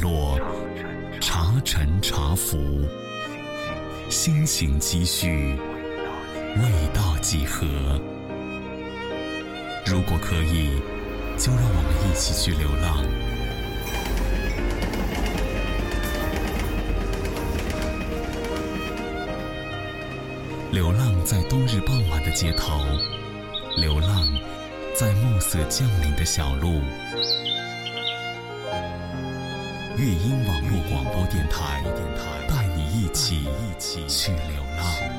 落，茶沉茶浮，心情积蓄，味道几何？如果可以，就让我们一起去流浪。流浪在冬日傍晚的街头，流浪在暮色降临的小路。乐音网络广播电台，带你一起去流浪。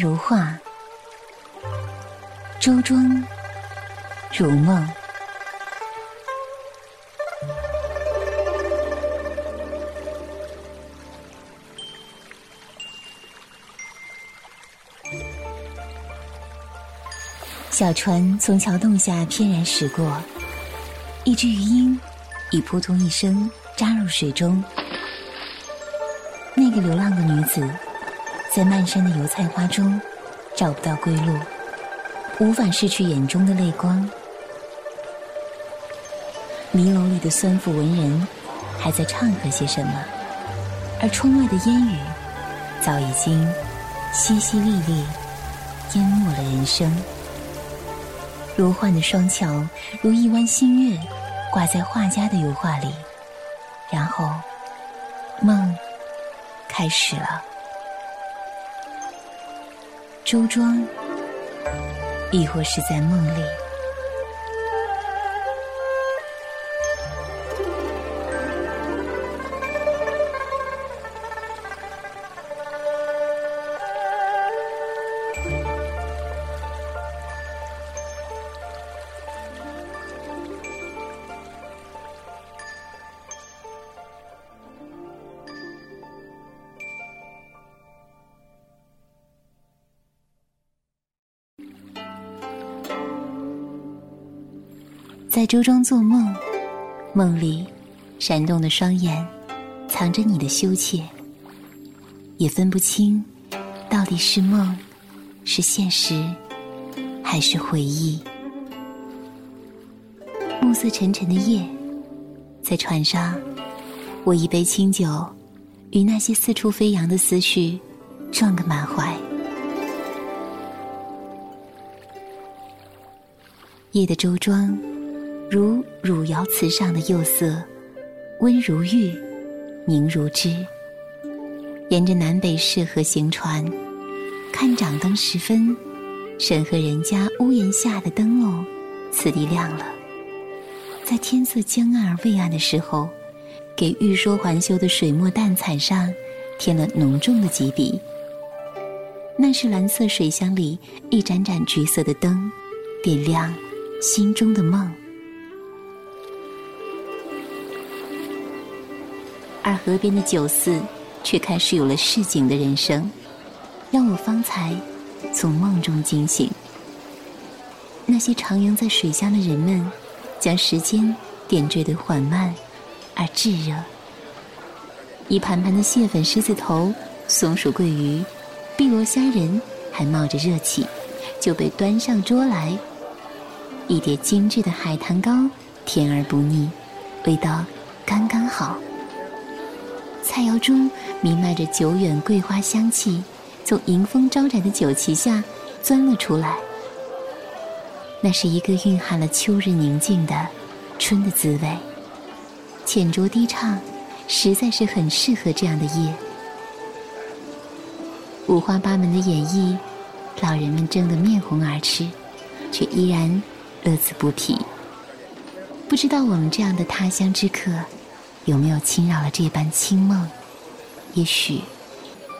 如画，周庄如梦。小船从桥洞下翩然驶过，一只鱼鹰已扑通一声扎入水中。那个流浪的女子。在漫山的油菜花中，找不到归路，无法拭去眼中的泪光。迷楼里的酸腐文人，还在唱和些什么？而窗外的烟雨，早已经淅淅沥沥，淹没了人生。如幻的双桥，如一弯新月，挂在画家的油画里。然后，梦开始了。周庄，亦或是在梦里。在周庄做梦，梦里闪动的双眼，藏着你的羞怯，也分不清到底是梦，是现实，还是回忆。暮色沉沉的夜，在船上，我一杯清酒，与那些四处飞扬的思绪撞个满怀。夜的周庄。如汝窑瓷上的釉色，温如玉，凝如脂。沿着南北适河行船，看掌灯时分，沈河人家屋檐下的灯笼，此地亮了。在天色将暗而未暗的时候，给欲说还休的水墨淡彩上添了浓重的几笔。那是蓝色水箱里一盏盏橘色的灯，点亮心中的梦。而河边的酒肆，却开始有了市井的人生，让我方才从梦中惊醒。那些徜徉在水乡的人们，将时间点缀得缓慢而炙热。一盘盘的蟹粉、狮子头、松鼠桂鱼、碧螺虾仁还冒着热气，就被端上桌来。一碟精致的海棠糕，甜而不腻，味道刚刚好。菜肴中弥漫着久远桂花香气，从迎风招展的酒旗下钻了出来。那是一个蕴含了秋日宁静的春的滋味。浅酌低唱，实在是很适合这样的夜。五花八门的演绎，老人们争得面红耳赤，却依然乐此不疲。不知道我们这样的他乡之客，有没有侵扰了这般清梦？也许，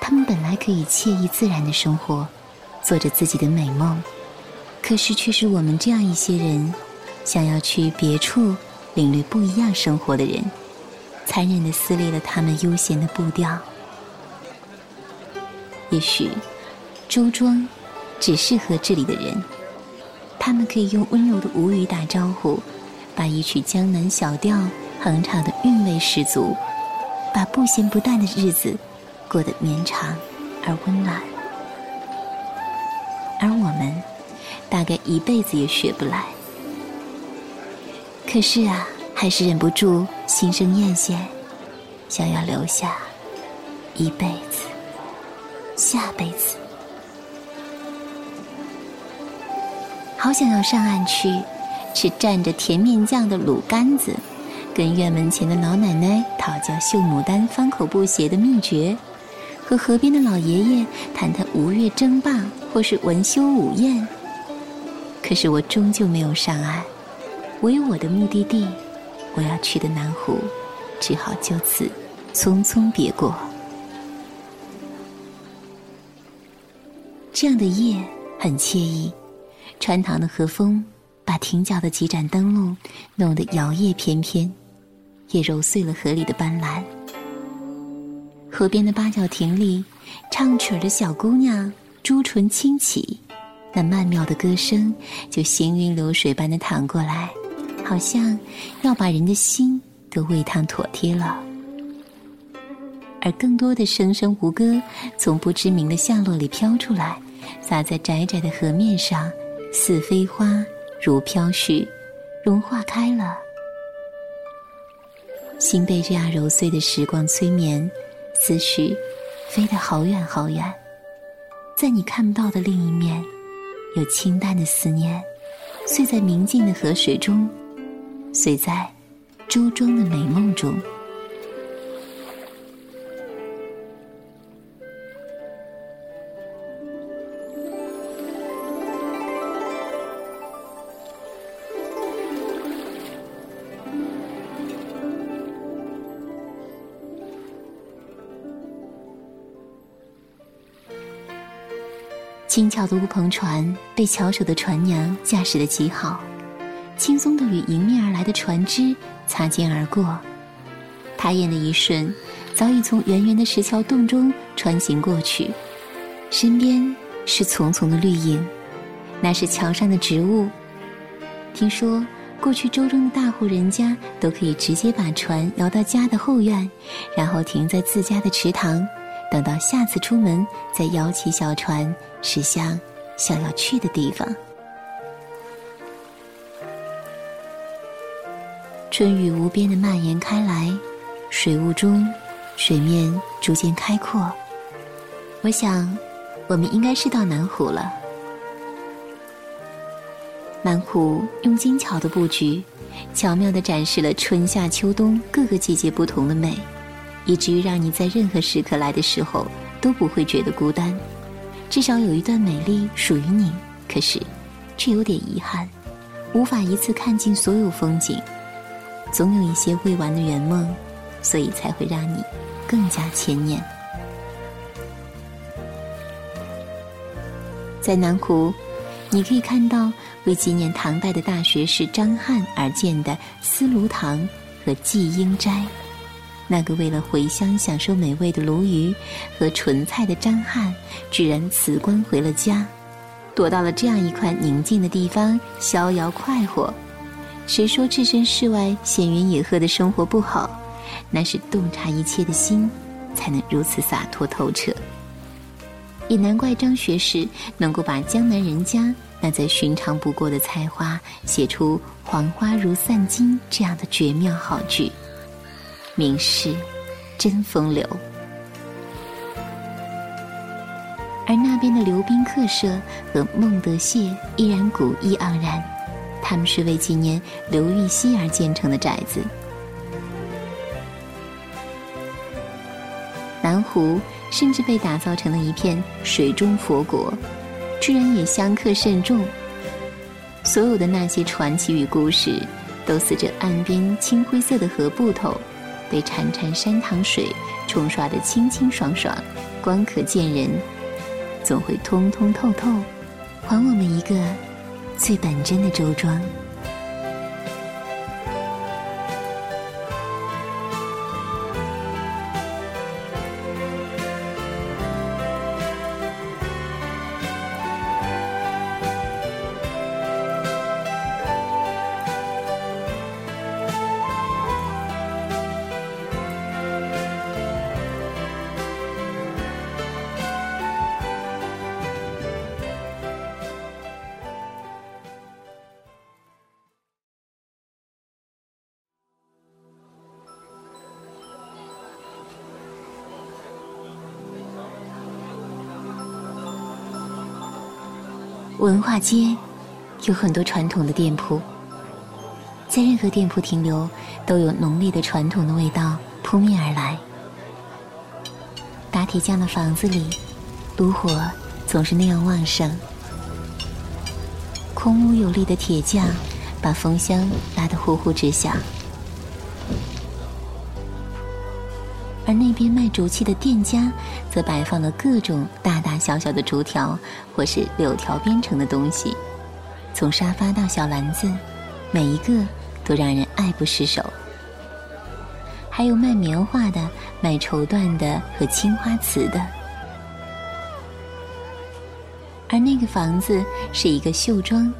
他们本来可以惬意自然的生活，做着自己的美梦，可是却是我们这样一些人，想要去别处领略不一样生活的人，残忍的撕裂了他们悠闲的步调。也许，周庄只适合这里的人，他们可以用温柔的吴语打招呼，把一曲江南小调哼唱的韵味十足。把不咸不淡的日子过得绵长而温暖，而我们大概一辈子也学不来。可是啊，还是忍不住心生艳羡，想要留下一辈子、下辈子。好想要上岸去吃蘸着甜面酱的卤干子。跟院门前的老奶奶讨教绣牡丹方口布鞋的秘诀，和河边的老爷爷谈谈吴越争霸或是文修武宴。可是我终究没有上岸，我有我的目的地，我要去的南湖，只好就此匆匆别过。这样的夜很惬意，穿堂的和风把亭角的几盏灯笼弄得摇曳翩翩。也揉碎了河里的斑斓。河边的八角亭里，唱曲儿的小姑娘朱唇轻启，那曼妙的歌声就行云流水般的淌过来，好像要把人的心都喂烫妥帖了。而更多的声声胡歌从不知名的巷落里飘出来，洒在窄窄的河面上，似飞花，如飘絮，融化开了。心被这样揉碎的时光催眠，思绪飞得好远好远，在你看不到的另一面，有清淡的思念，碎在明净的河水中，碎在周庄的美梦中。轻巧的乌篷船被巧手的船娘驾驶得极好，轻松地与迎面而来的船只擦肩而过。抬眼的一瞬，早已从圆圆的石桥洞中穿行过去，身边是丛丛的绿荫，那是桥上的植物。听说过去周中的大户人家都可以直接把船摇到家的后院，然后停在自家的池塘。等到下次出门，再摇起小船驶向想要去的地方。春雨无边的蔓延开来，水雾中，水面逐渐开阔。我想，我们应该是到南湖了。南湖用精巧的布局，巧妙的展示了春夏秋冬各个季节不同的美。以至于让你在任何时刻来的时候都不会觉得孤单，至少有一段美丽属于你。可是，却有点遗憾，无法一次看尽所有风景，总有一些未完的圆梦，所以才会让你更加牵念。在南湖，你可以看到为纪念唐代的大学士张翰而建的思庐堂和季英斋。那个为了回乡享受美味的鲈鱼和纯菜的张翰，居然辞官回了家，躲到了这样一块宁静的地方逍遥快活。谁说置身事外、闲云野鹤的生活不好？那是洞察一切的心，才能如此洒脱透彻。也难怪张学士能够把江南人家那再寻常不过的菜花，写出“黄花如散金”这样的绝妙好句。名士，真风流。而那边的刘宾客舍和孟德谢依然古意盎然，他们是为纪念刘禹锡而建成的宅子。南湖甚至被打造成了一片水中佛国，居然也香客甚众。所有的那些传奇与故事，都随着岸边青灰色的河埠头，被潺潺山塘水冲刷得清清爽爽，光可见人，总会通通透透，还我们一个最本真的周庄。文化街有很多传统的店铺，在任何店铺停留，都有浓烈的传统的味道扑面而来。打铁匠的房子里，炉火总是那样旺盛，空无有力的铁匠把风箱拉得呼呼直响。而那边卖竹器的店家，则摆放了各种大大小小的竹条或是柳条编成的东西，从沙发到小篮子，每一个都让人爱不释手。还有卖棉花的、卖绸缎的和青花瓷的。而那个房子是一个绣庄，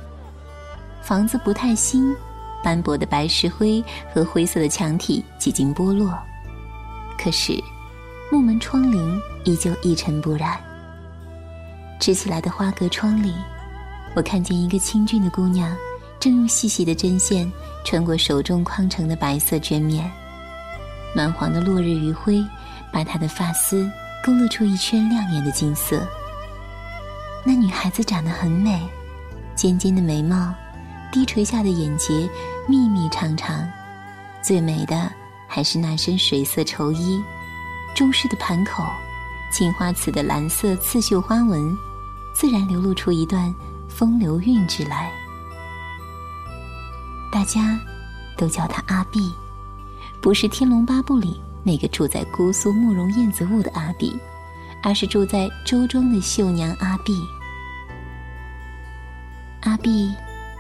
房子不太新，斑驳的白石灰和灰色的墙体几经剥落。可是，木门窗棂依旧一尘不染。支起来的花格窗里，我看见一个清俊的姑娘，正用细细的针线穿过手中框成的白色绢面。暖黄的落日余晖，把她的发丝勾勒出一圈亮眼的金色。那女孩子长得很美，尖尖的眉毛，低垂下的眼睫，密密长长，最美的。还是那身水色绸衣，中式的盘口，青花瓷的蓝色刺绣花纹，自然流露出一段风流韵致来。大家都叫她阿碧，不是《天龙八部》里那个住在姑苏慕容燕子坞的阿碧，而是住在周庄的绣娘阿碧。阿碧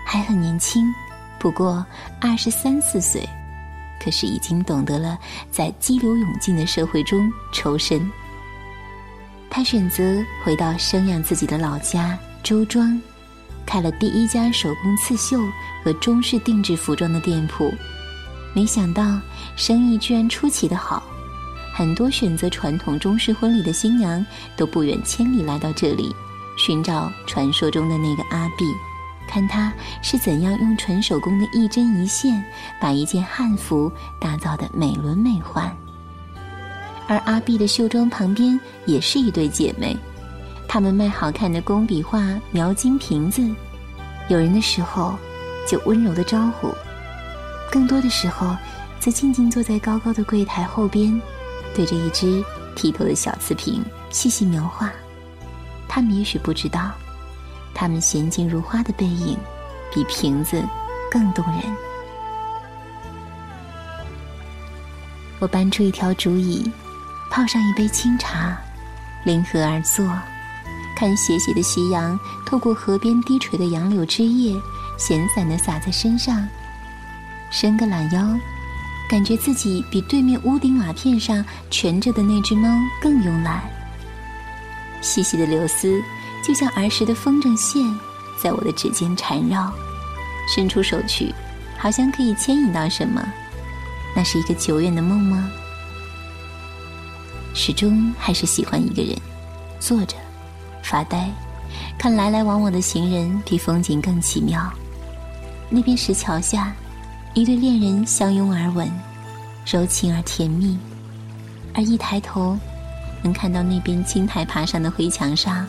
还很年轻，不过二十三四岁。可是已经懂得了在激流勇进的社会中抽身。他选择回到生养自己的老家周庄，开了第一家手工刺绣和中式定制服装的店铺。没想到生意居然出奇的好，很多选择传统中式婚礼的新娘都不远千里来到这里，寻找传说中的那个阿碧。看他是怎样用纯手工的一针一线，把一件汉服打造的美轮美奂。而阿碧的绣庄旁边也是一对姐妹，她们卖好看的工笔画、描金瓶子，有人的时候就温柔的招呼，更多的时候则静静坐在高高的柜台后边，对着一只剔透的小瓷瓶细细描画。他们也许不知道。他们娴静如花的背影，比瓶子更动人。我搬出一条竹椅，泡上一杯清茶，临河而坐，看斜斜的夕阳透过河边低垂的杨柳枝叶，闲散的洒在身上。伸个懒腰，感觉自己比对面屋顶瓦片上蜷着的那只猫更慵懒。细细的柳丝。就像儿时的风筝线，在我的指尖缠绕，伸出手去，好像可以牵引到什么。那是一个久远的梦吗？始终还是喜欢一个人，坐着，发呆，看来来往往的行人，比风景更奇妙。那边石桥下，一对恋人相拥而吻，柔情而甜蜜。而一抬头，能看到那边青苔爬上的灰墙上。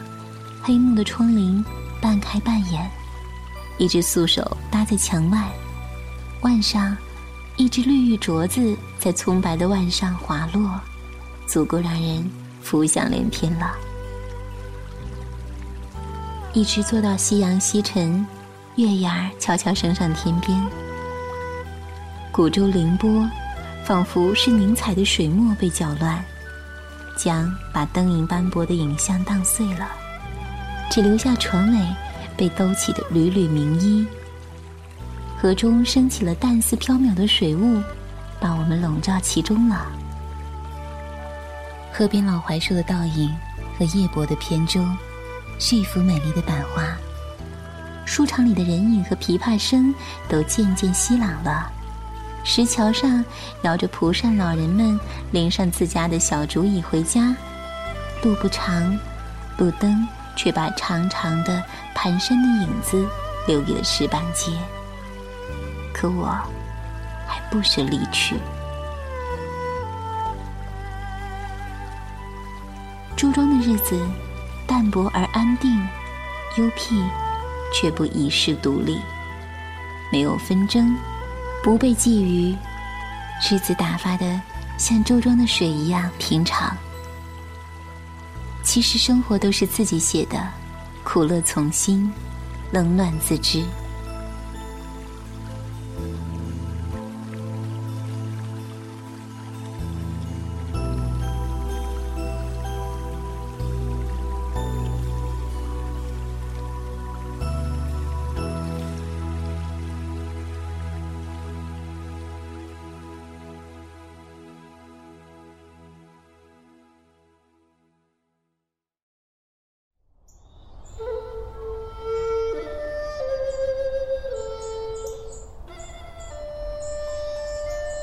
黑幕的窗棂半开半掩，一只素手搭在墙外，腕上一只绿玉镯子在葱白的腕上滑落，足够让人浮想联翩了。一直坐到夕阳西沉，月牙儿悄悄升上天边，古舟凌波，仿佛是凝彩的水墨被搅乱，将把灯影斑驳的影像荡碎了，只留下船尾被兜起的缕缕明衣。河中升起了淡似缥缈的水雾，把我们笼罩其中了。河边老槐树的倒影和夜泊的扁舟，是一幅美丽的版画。书场里的人影和琵琶声都渐渐稀朗了。石桥上摇着蒲扇，老人们拎上自家的小竹椅回家。路不长，路灯却把长长的蹒跚的影子留给了石板街。可我还不舍离去。朱庄的日子淡泊而安定，幽僻却不遗世独立，没有纷争，不被觊觎，日子打发的像周庄的水一样平常。其实生活都是自己写的，苦乐从心，冷暖自知。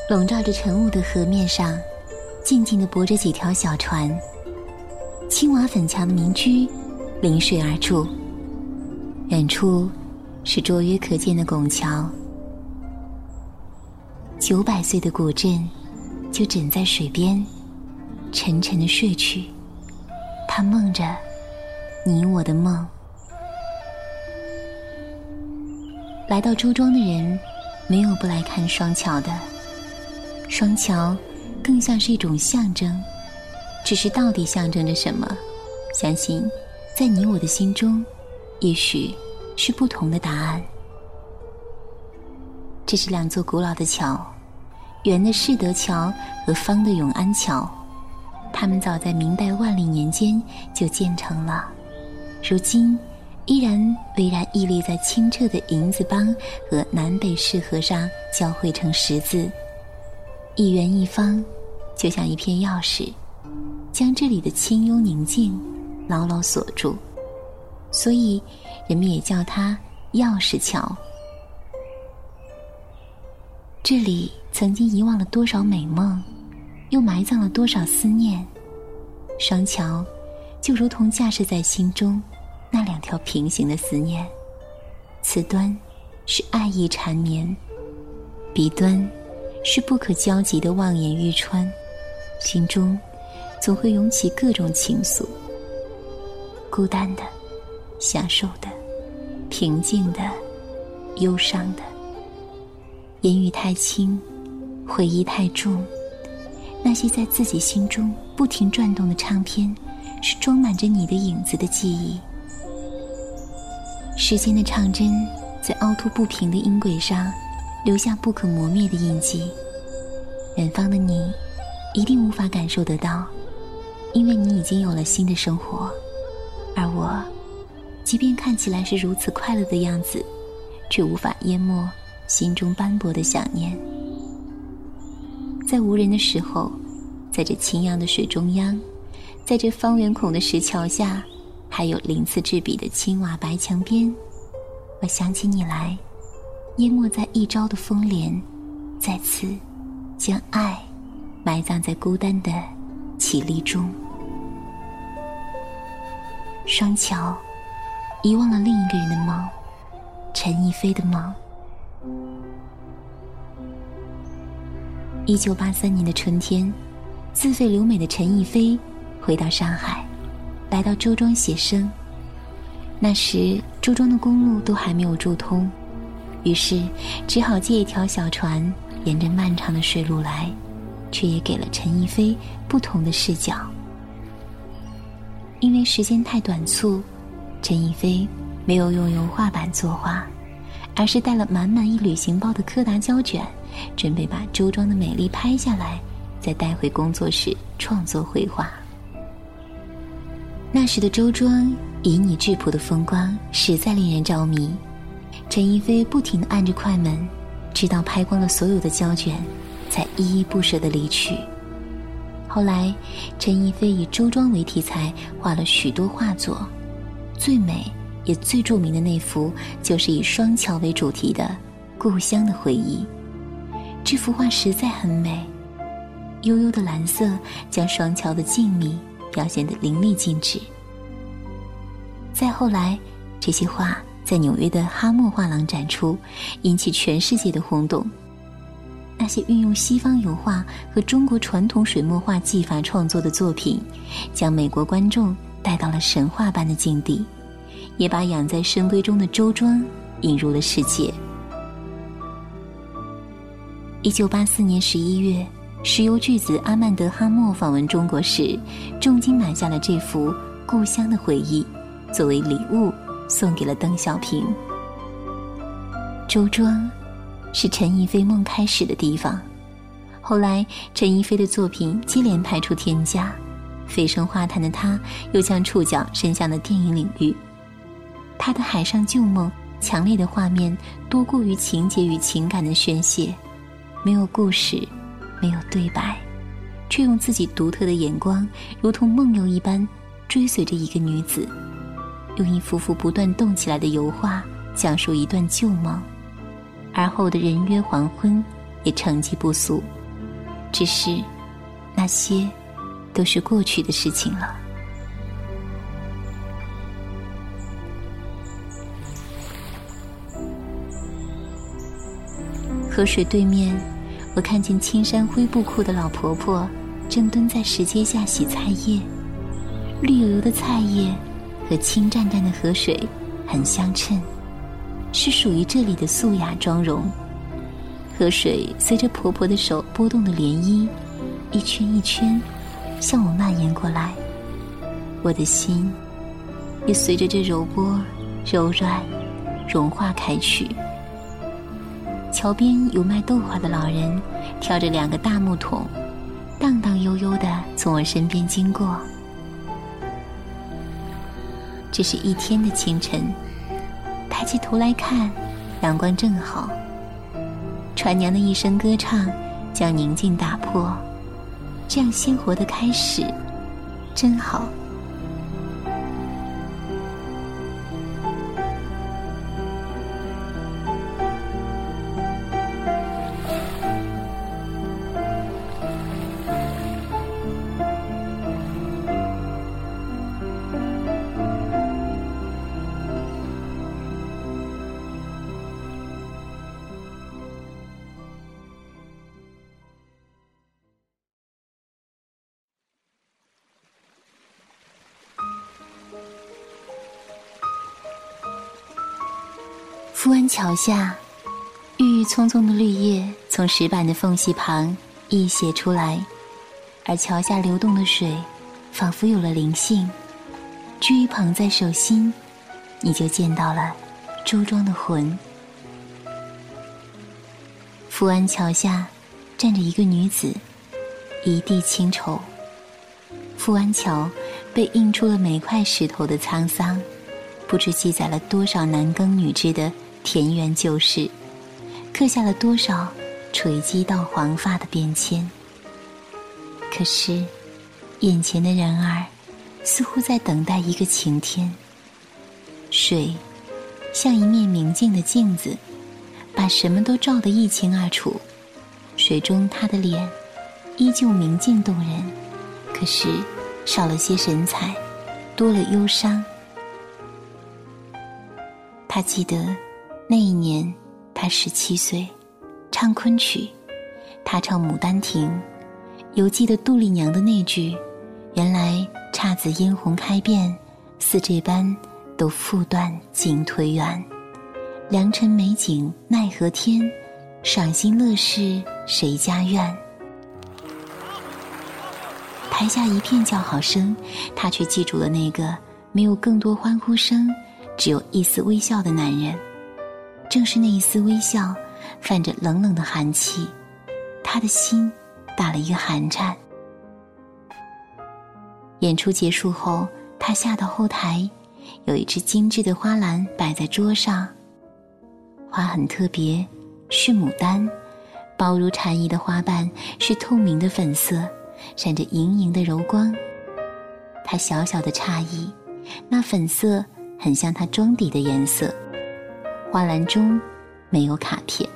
笼罩着晨雾的河面上，静静地泊着几条小船。青瓦粉墙的民居临水而筑，远处是卓约可见的拱桥。九百岁的古镇就枕在水边，沉沉的睡去。他梦着你我的梦。来到周庄的人，没有不来看双桥的。双桥，更像是一种象征，只是到底象征着什么？相信，在你我的心中，也许是不同的答案。这是两座古老的桥，圆的世德桥和方的永安桥，它们早在明代万历年间就建成了，如今依然巍然屹立在清澈的银子浜和南北市河上，交汇成十字。一圆一方，就像一片钥匙，将这里的清幽宁静牢牢锁住，所以人们也叫它钥匙桥。这里曾经遗忘了多少美梦，又埋葬了多少思念。双桥就如同架设在心中那两条平行的思念，此端是爱意缠绵，彼端。是不可交集的望眼欲穿，心中总会涌起各种情愫。孤单的、享受的、平静的、忧伤的。言语太轻，回忆太重。那些在自己心中不停转动的唱片，是装满着你的影子的记忆。时间的唱针在凹凸不平的音轨上。留下不可磨灭的印记，远方的你一定无法感受得到，因为你已经有了新的生活，而我，即便看起来是如此快乐的样子，却无法淹没心中斑驳的想念。在无人的时候，在这清扬的水中央，在这方圆孔的石桥下，还有鳞次栉比的青瓦白墙边，我想起你来。淹没在一朝的风帘，再次将爱埋葬在孤单的绮丽中。双桥遗忘了另一个人的梦，陈逸飞的梦。一九八三年的春天，自费留美的陈逸飞回到上海，来到周庄写生。那时，周庄的公路都还没有筑通。于是，只好借一条小船，沿着漫长的水路来。却也给了陈逸飞不同的视角。因为时间太短促，陈逸飞没有用油画板作画，而是带了满满一旅行包的柯达胶卷，准备把周庄的美丽拍下来，再带回工作室创作绘画。那时的周庄旖旎质朴的风光实在令人着迷。陈逸飞不停地按着快门，直到拍光了所有的胶卷，才依依不舍地离去。后来，陈逸飞以周庄为题材画了许多画作，最美也最著名的那幅就是以双桥为主题的《故乡的回忆》。这幅画实在很美，悠悠的蓝色将双桥的静谧表现得淋漓尽致。再后来，这些画在纽约的哈默画廊展出，引起全世界的轰动。那些运用西方油画和中国传统水墨画技法创作的作品，将美国观众带到了神话般的境地，也把养在深闺中的周庄引入了世界。一九八四年十一月，石油巨子阿曼德·哈默访问中国时，重金买下了这幅《故乡的回忆》，作为礼物送给了邓小平。周庄。是陈逸飞梦开始的地方。后来，陈逸飞的作品接连拍出天价，飞升画坛的他，又将触角伸向了电影领域。他的《海上旧梦》强烈的画面多过于情节与情感的宣泄，没有故事，没有对白，却用自己独特的眼光，如同梦游一般，追随着一个女子，用一幅幅不断动起来的油画，讲述一段旧梦。而后的人约黄昏，也成绩不俗。只是，那些，都是过去的事情了。河水对面，我看见青山灰布裤的老婆婆，正蹲在石阶下洗菜叶。绿油油的菜叶，和清湛湛的河水，很相称。是属于这里的素雅妆容。河水随着婆婆的手拨动的涟漪，一圈一圈向我蔓延过来，我的心也随着这柔波柔软融化开去。桥边有卖豆花的老人，挑着两个大木桶，荡荡悠悠的从我身边经过。这是一天的清晨。抬起头来看，阳光正好。船娘的一声歌唱，将宁静打破。这样鲜活的开始，真好。桥下，郁郁葱葱的绿叶从石板的缝隙旁溢泻出来，而桥下流动的水，仿佛有了灵性。掬一捧在手心，你就见到了周庄的魂。富安桥下，站着一个女子，一地清愁。富安桥被印出了每块石头的沧桑，不知记载了多少男耕女织的。田园旧事，刻下了多少垂击到黄发的变迁。可是，眼前的人儿，似乎在等待一个晴天。水，像一面明净的镜子，把什么都照得一清二楚。水中他的脸，依旧明净动人，可是少了些神采，多了忧伤。他记得。那一年，他十七岁，唱昆曲，他唱《牡丹亭》，犹记得杜丽娘的那句：“原来姹紫嫣红开遍，似这般都复断锦颓垣。良辰美景奈何天，赏心乐事谁家院？”台下一片叫好声，他却记住了那个没有更多欢呼声，只有一丝微笑的男人。正是那一丝微笑，泛着冷冷的寒气，他的心打了一个寒颤。演出结束后，他下到后台，有一只精致的花篮摆在桌上，花很特别，是牡丹，薄如蝉翼的花瓣是透明的粉色。闪着莹莹的柔光，他小小的诧异，那粉色很像他妆底的颜色。花篮中没有卡片。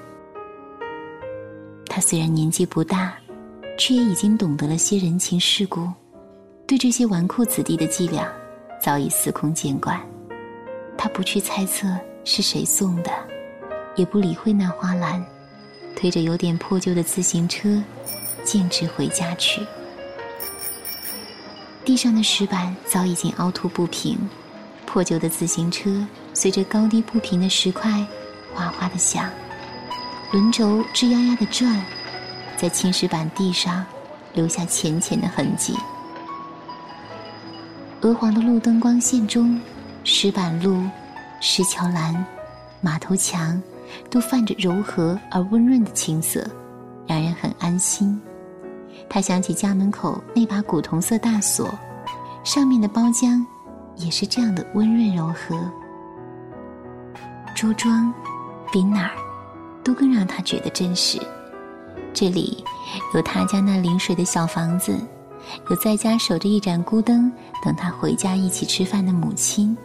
他虽然年纪不大，却也已经懂得了些人情世故，对这些纨绔子弟的伎俩早已司空见惯。他不去猜测是谁送的，也不理会那花篮，推着有点破旧的自行车。径直回家去。地上的石板早已经凹凸不平，破旧的自行车随着高低不平的石块哗哗的响，轮轴吱呀呀的转，在青石板地上留下浅浅的痕迹。鹅黄的路灯光线中，石板路、石桥栏、马头墙，都泛着柔和而温润的青色，让人很安心。他想起家门口那把古铜色大锁，上面的包浆也是这样的温润柔和。周庄比哪儿都更让他觉得真实。这里有他家那临水的小房子，有在家守着一盏孤灯等他回家一起吃饭的母亲，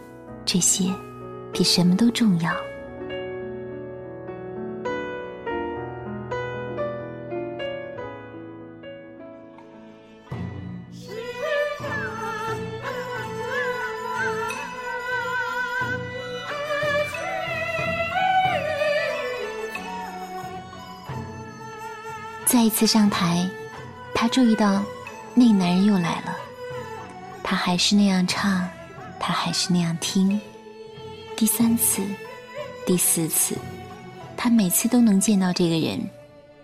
这些比什么都重要。一次上台，他注意到，那个男人又来了。他还是那样唱，他还是那样听。第三次，第四次，他每次都能见到这个人，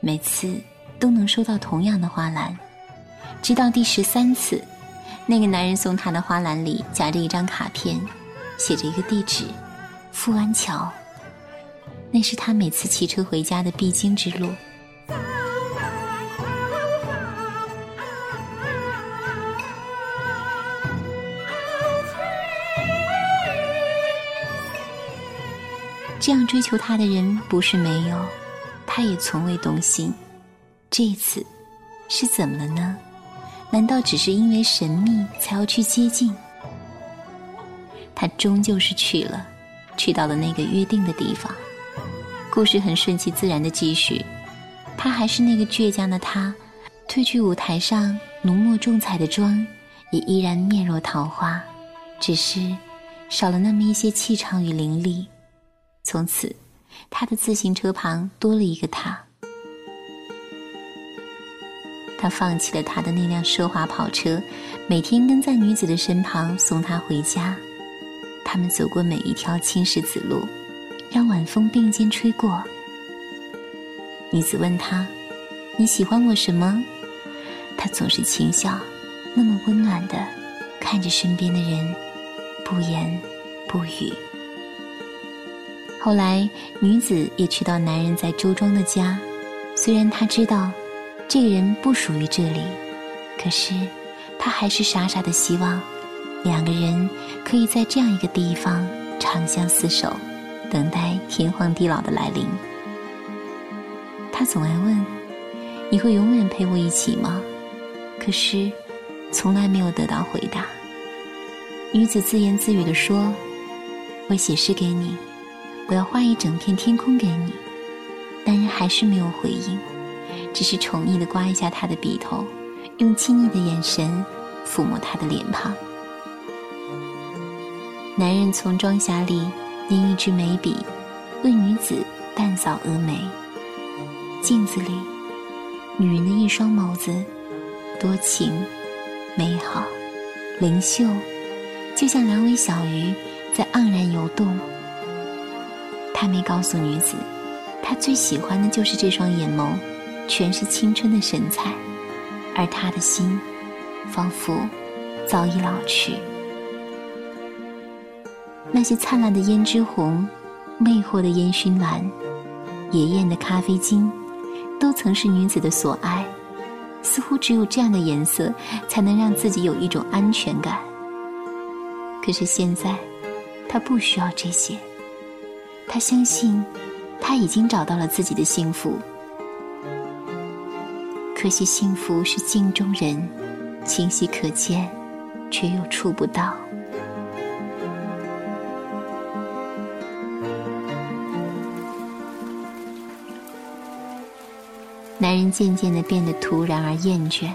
每次都能收到同样的花篮。直到第十三次，那个男人送他的花篮里夹着一张卡片，写着一个地址：富安桥。那是他每次骑车回家的必经之路。这样追求他的人不是没有，他也从未动心。这次，是怎么了呢？难道只是因为神秘才要去接近？他终究是去了，去到了那个约定的地方。故事很顺其自然的继续，他还是那个倔强的他，褪去舞台上浓墨重彩的妆，也依然面若桃花，只是少了那么一些气场与凌厉。从此，他的自行车旁多了一个他。他放弃了他的那辆奢华跑车，每天跟在女子的身旁送她回家。他们走过每一条青石子路，让晚风并肩吹过。女子问他：“你喜欢我什么？”他总是轻笑，那么温暖的看着身边的人，不言不语。后来，女子也去到男人在周庄的家。虽然她知道，这个人不属于这里，可是，她还是傻傻的希望，两个人可以在这样一个地方长相厮守，等待天荒地老的来临。他总爱问：“你会永远陪我一起吗？”可是，从来没有得到回答。女子自言自语地说：“我写诗给你。”我要画一整片天空给你，男人还是没有回应，只是宠溺的刮一下他的鼻头，用亲昵的眼神抚摸他的脸庞。男人从妆匣里拈一支眉笔，为女子淡扫蛾眉。镜子里，女人的一双眸子，多情、美好、灵秀，就像两尾小鱼在盎然游动。他没告诉女子，他最喜欢的就是这双眼眸，全是青春的神采，而他的心，仿佛早已老去。那些灿烂的胭脂红，魅惑的烟熏蓝，野艳的咖啡金，都曾是女子的所爱。似乎只有这样的颜色，才能让自己有一种安全感。可是现在，她不需要这些。他相信，他已经找到了自己的幸福。可惜，幸福是镜中人，清晰可见，却又触不到。男人渐渐的变得突然而厌倦，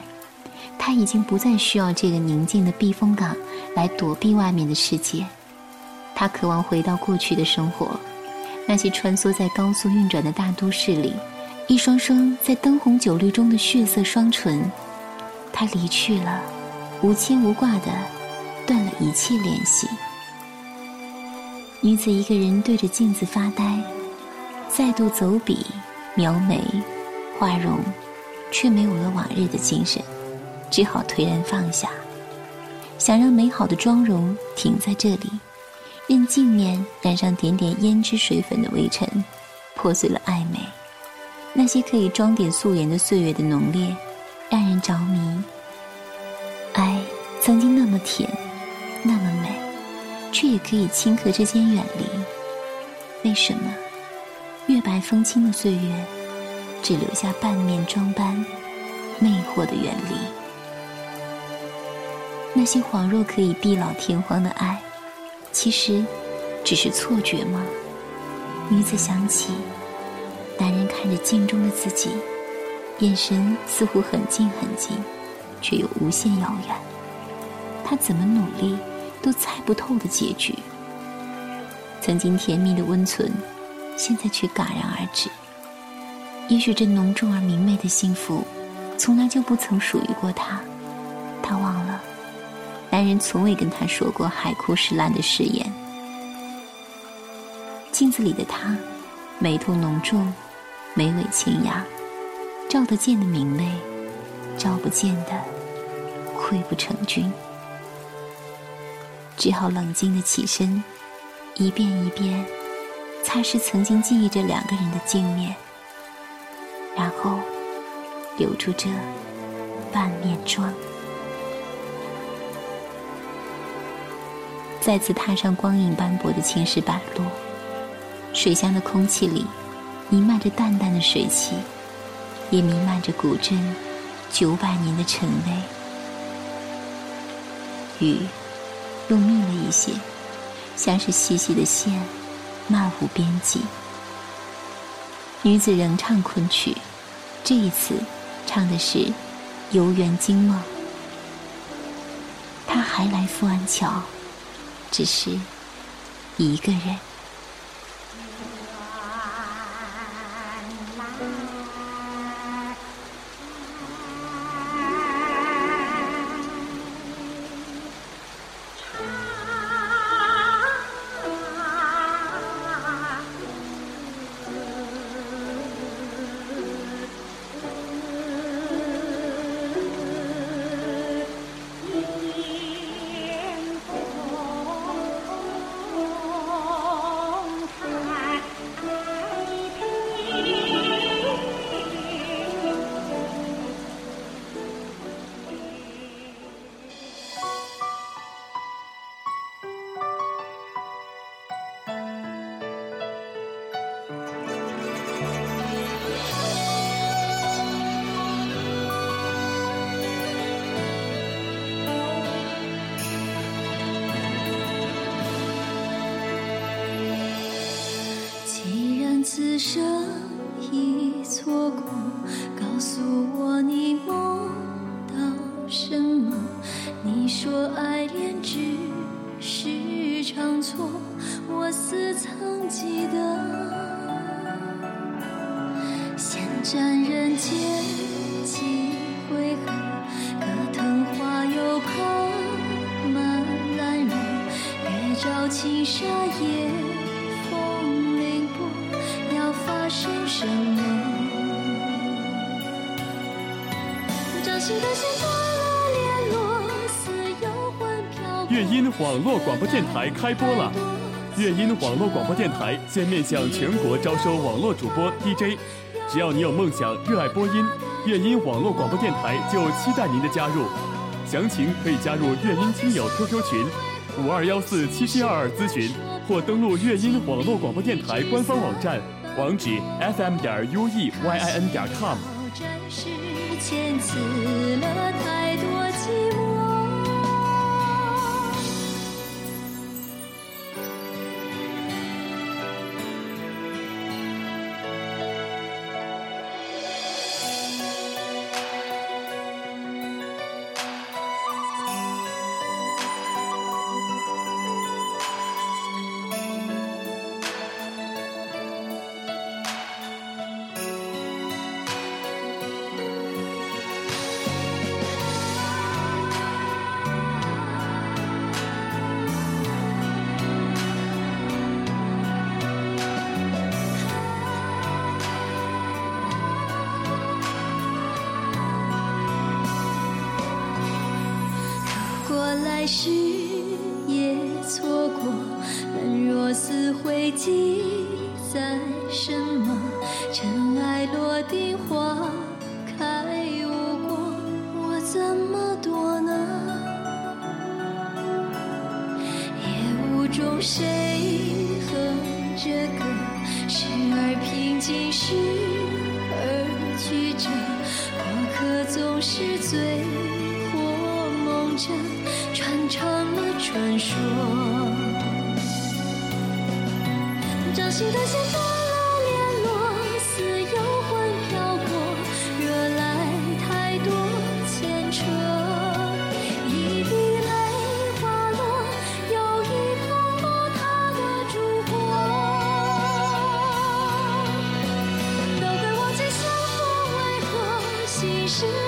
他已经不再需要这个宁静的避风港来躲避外面的世界。他渴望回到过去的生活，那些穿梭在高速运转的大都市里，一双双在灯红酒绿中的血色双唇。他离去了，无牵无挂的，断了一切联系。女子一个人对着镜子发呆，再度走笔描眉。画容，却没有了往日的精神，只好颓然放下。想让美好的妆容停在这里，任镜面染上点点胭脂水粉的微尘，破碎了暧昧。那些可以装点素颜的岁月的浓烈，让人着迷。爱曾经那么甜，那么美，却也可以顷刻之间远离。为什么？月白风清的岁月。只留下半面妆斑，魅惑的远离。那些恍若可以地老天荒的爱，其实只是错觉吗？女子想起，男人看着镜中的自己，眼神似乎很近很近，却又无限遥远。他怎么努力都猜不透的结局。曾经甜蜜的温存，现在却戛然而止。也许这浓重而明媚的幸福，从来就不曾属于过他。他忘了，男人从未跟他说过海枯石烂的誓言。镜子里的他，眉头浓重，眉尾清雅，照得见的明媚，照不见的溃不成军。只好冷静的起身，一遍一遍擦拭曾经记忆着两个人的镜面。然后，留住这半面妆，再次踏上光影斑驳的青石板路。水乡的空气里，弥漫着淡淡的水汽，也弥漫着古镇九百年的陈味。雨又密了一些，像是细细的线，漫无边际。女子仍唱昆曲。这一次，唱的是《游园惊梦》。他还来富安桥，只是一个人。照青纱夜。生什么？掌心的线断了联络。乐音网络广播电台开播了。乐音网络广播电台现面向全国招收网络主播 DJ，只要你有梦想、热爱播音，乐音网络广播电台就期待您的加入。详情可以加入乐音亲友 QQ 群五二幺四七七二二咨询，或登录乐音网络广播电台官方网站，网址 fm 点 ueyin 点 com。谁哼着歌？时而平静，时而曲折，过客总是醉或梦着。传唱了传说，掌心的线。索是